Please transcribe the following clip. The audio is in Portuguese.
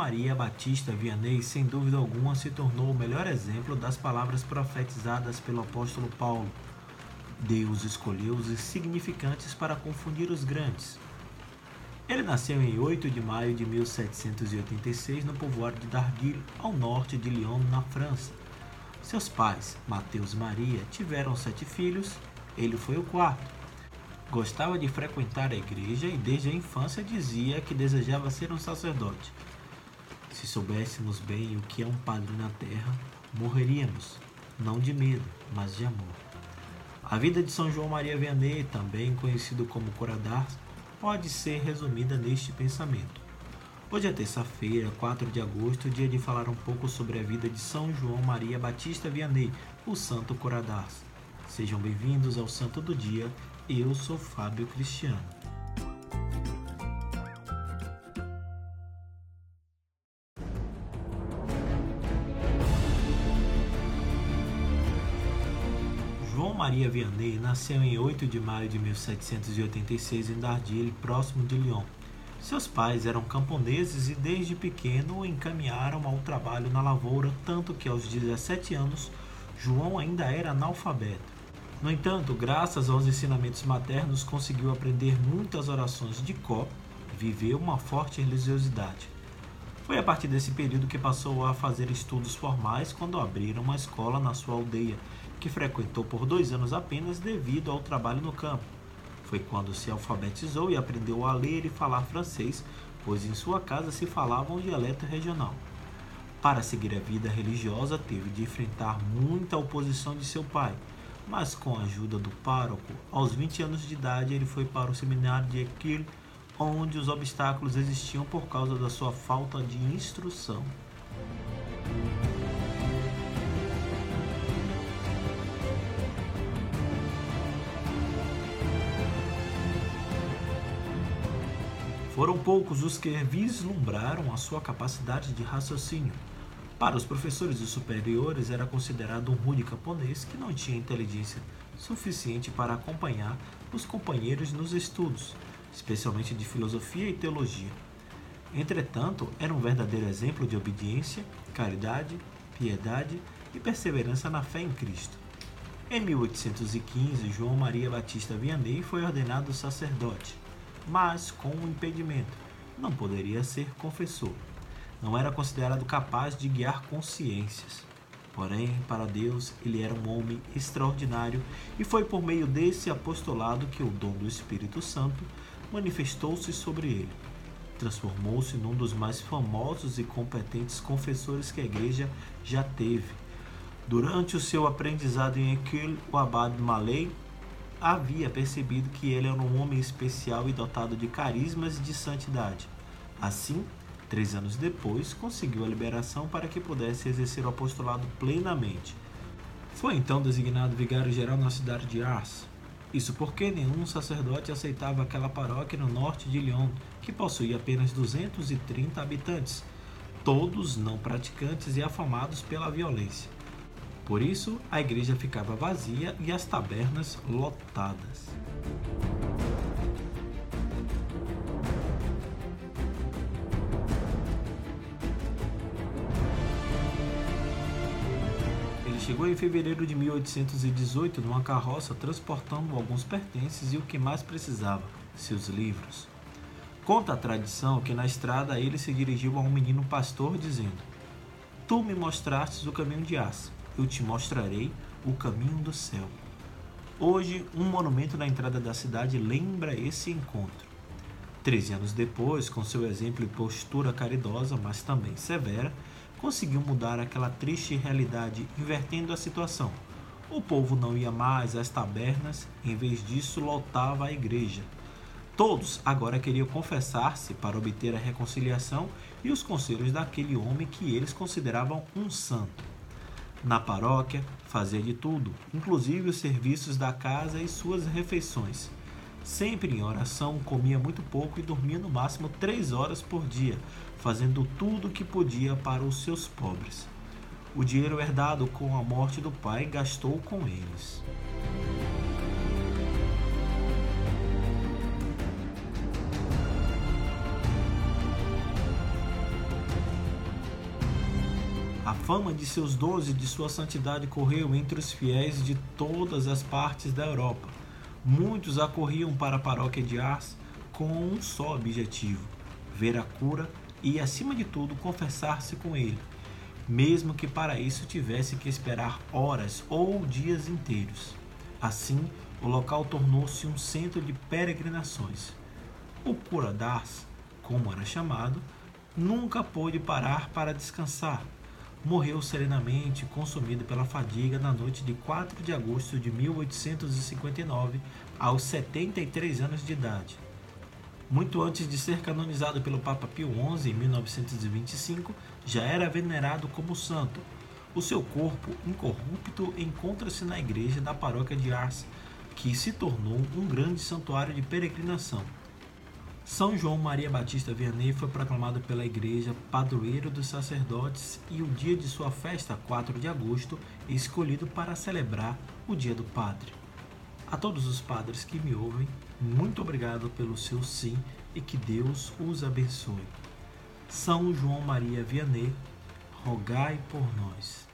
Maria Batista Vianney, sem dúvida alguma, se tornou o melhor exemplo das palavras profetizadas pelo apóstolo Paulo. Deus escolheu os insignificantes para confundir os grandes. Ele nasceu em 8 de maio de 1786 no povoado de Darguil, ao norte de Lyon, na França. Seus pais, Mateus e Maria, tiveram sete filhos, ele foi o quarto. Gostava de frequentar a igreja e desde a infância dizia que desejava ser um sacerdote. Se soubéssemos bem o que é um padre na terra, morreríamos, não de medo, mas de amor. A vida de São João Maria Vianney, também conhecido como Coradars, pode ser resumida neste pensamento. Hoje é terça-feira, 4 de agosto, dia de falar um pouco sobre a vida de São João Maria Batista Vianney, o Santo Coradars. Sejam bem-vindos ao Santo do Dia eu sou Fábio Cristiano. Maria Vianney nasceu em 8 de maio de 1786 em Dardilly, próximo de Lyon. Seus pais eram camponeses e desde pequeno o encaminharam ao trabalho na lavoura, tanto que aos 17 anos João ainda era analfabeto. No entanto, graças aos ensinamentos maternos, conseguiu aprender muitas orações de cor, viveu uma forte religiosidade. Foi a partir desse período que passou a fazer estudos formais quando abriram uma escola na sua aldeia, que frequentou por dois anos apenas devido ao trabalho no campo. Foi quando se alfabetizou e aprendeu a ler e falar francês, pois em sua casa se falava um dialeto regional. Para seguir a vida religiosa, teve de enfrentar muita oposição de seu pai, mas com a ajuda do pároco, aos 20 anos de idade ele foi para o seminário de Equil, onde os obstáculos existiam por causa da sua falta de instrução. Foram poucos os que vislumbraram a sua capacidade de raciocínio, para os professores e superiores, era considerado um rude camponês que não tinha inteligência suficiente para acompanhar os companheiros nos estudos, especialmente de filosofia e teologia. Entretanto, era um verdadeiro exemplo de obediência, caridade, piedade e perseverança na fé em Cristo. Em 1815, João Maria Batista Vianney foi ordenado sacerdote, mas com um impedimento: não poderia ser confessor não era considerado capaz de guiar consciências. Porém, para Deus, ele era um homem extraordinário e foi por meio desse apostolado que o dom do Espírito Santo manifestou-se sobre ele. Transformou-se num dos mais famosos e competentes confessores que a igreja já teve. Durante o seu aprendizado em Equil, o abade Malay havia percebido que ele era um homem especial e dotado de carismas e de santidade. Assim, Três anos depois, conseguiu a liberação para que pudesse exercer o apostolado plenamente. Foi então designado vigário-geral na cidade de Ars. Isso porque nenhum sacerdote aceitava aquela paróquia no norte de Lyon, que possuía apenas 230 habitantes, todos não praticantes e afamados pela violência. Por isso, a igreja ficava vazia e as tabernas lotadas. Chegou em fevereiro de 1818 numa carroça transportando alguns pertences e o que mais precisava, seus livros. Conta a tradição que na estrada ele se dirigiu a um menino pastor dizendo: Tu me mostrastes o caminho de As, eu te mostrarei o caminho do céu. Hoje, um monumento na entrada da cidade lembra esse encontro. Treze anos depois, com seu exemplo e postura caridosa, mas também severa, conseguiu mudar aquela triste realidade, invertendo a situação. O povo não ia mais às tabernas, em vez disso, lotava a igreja. Todos agora queriam confessar-se para obter a reconciliação e os conselhos daquele homem que eles consideravam um santo. Na paróquia, fazia de tudo, inclusive os serviços da casa e suas refeições. Sempre em oração, comia muito pouco e dormia no máximo três horas por dia, fazendo tudo o que podia para os seus pobres. O dinheiro herdado com a morte do pai gastou com eles. Fama de seus dons e de sua santidade correu entre os fiéis de todas as partes da Europa. Muitos acorriam para a paróquia de Ars com um só objetivo: ver a cura e, acima de tudo, confessar-se com ele, mesmo que para isso tivesse que esperar horas ou dias inteiros. Assim, o local tornou-se um centro de peregrinações. O cura d'Ars, como era chamado, nunca pôde parar para descansar. Morreu serenamente, consumido pela fadiga, na noite de 4 de agosto de 1859, aos 73 anos de idade. Muito antes de ser canonizado pelo Papa Pio XI em 1925, já era venerado como santo. O seu corpo incorrupto encontra-se na igreja da paróquia de Ars, que se tornou um grande santuário de peregrinação. São João Maria Batista Vianney foi proclamado pela Igreja padroeiro dos sacerdotes e o dia de sua festa, 4 de agosto, escolhido para celebrar o Dia do Padre. A todos os padres que me ouvem, muito obrigado pelo seu sim e que Deus os abençoe. São João Maria Vianney, rogai por nós.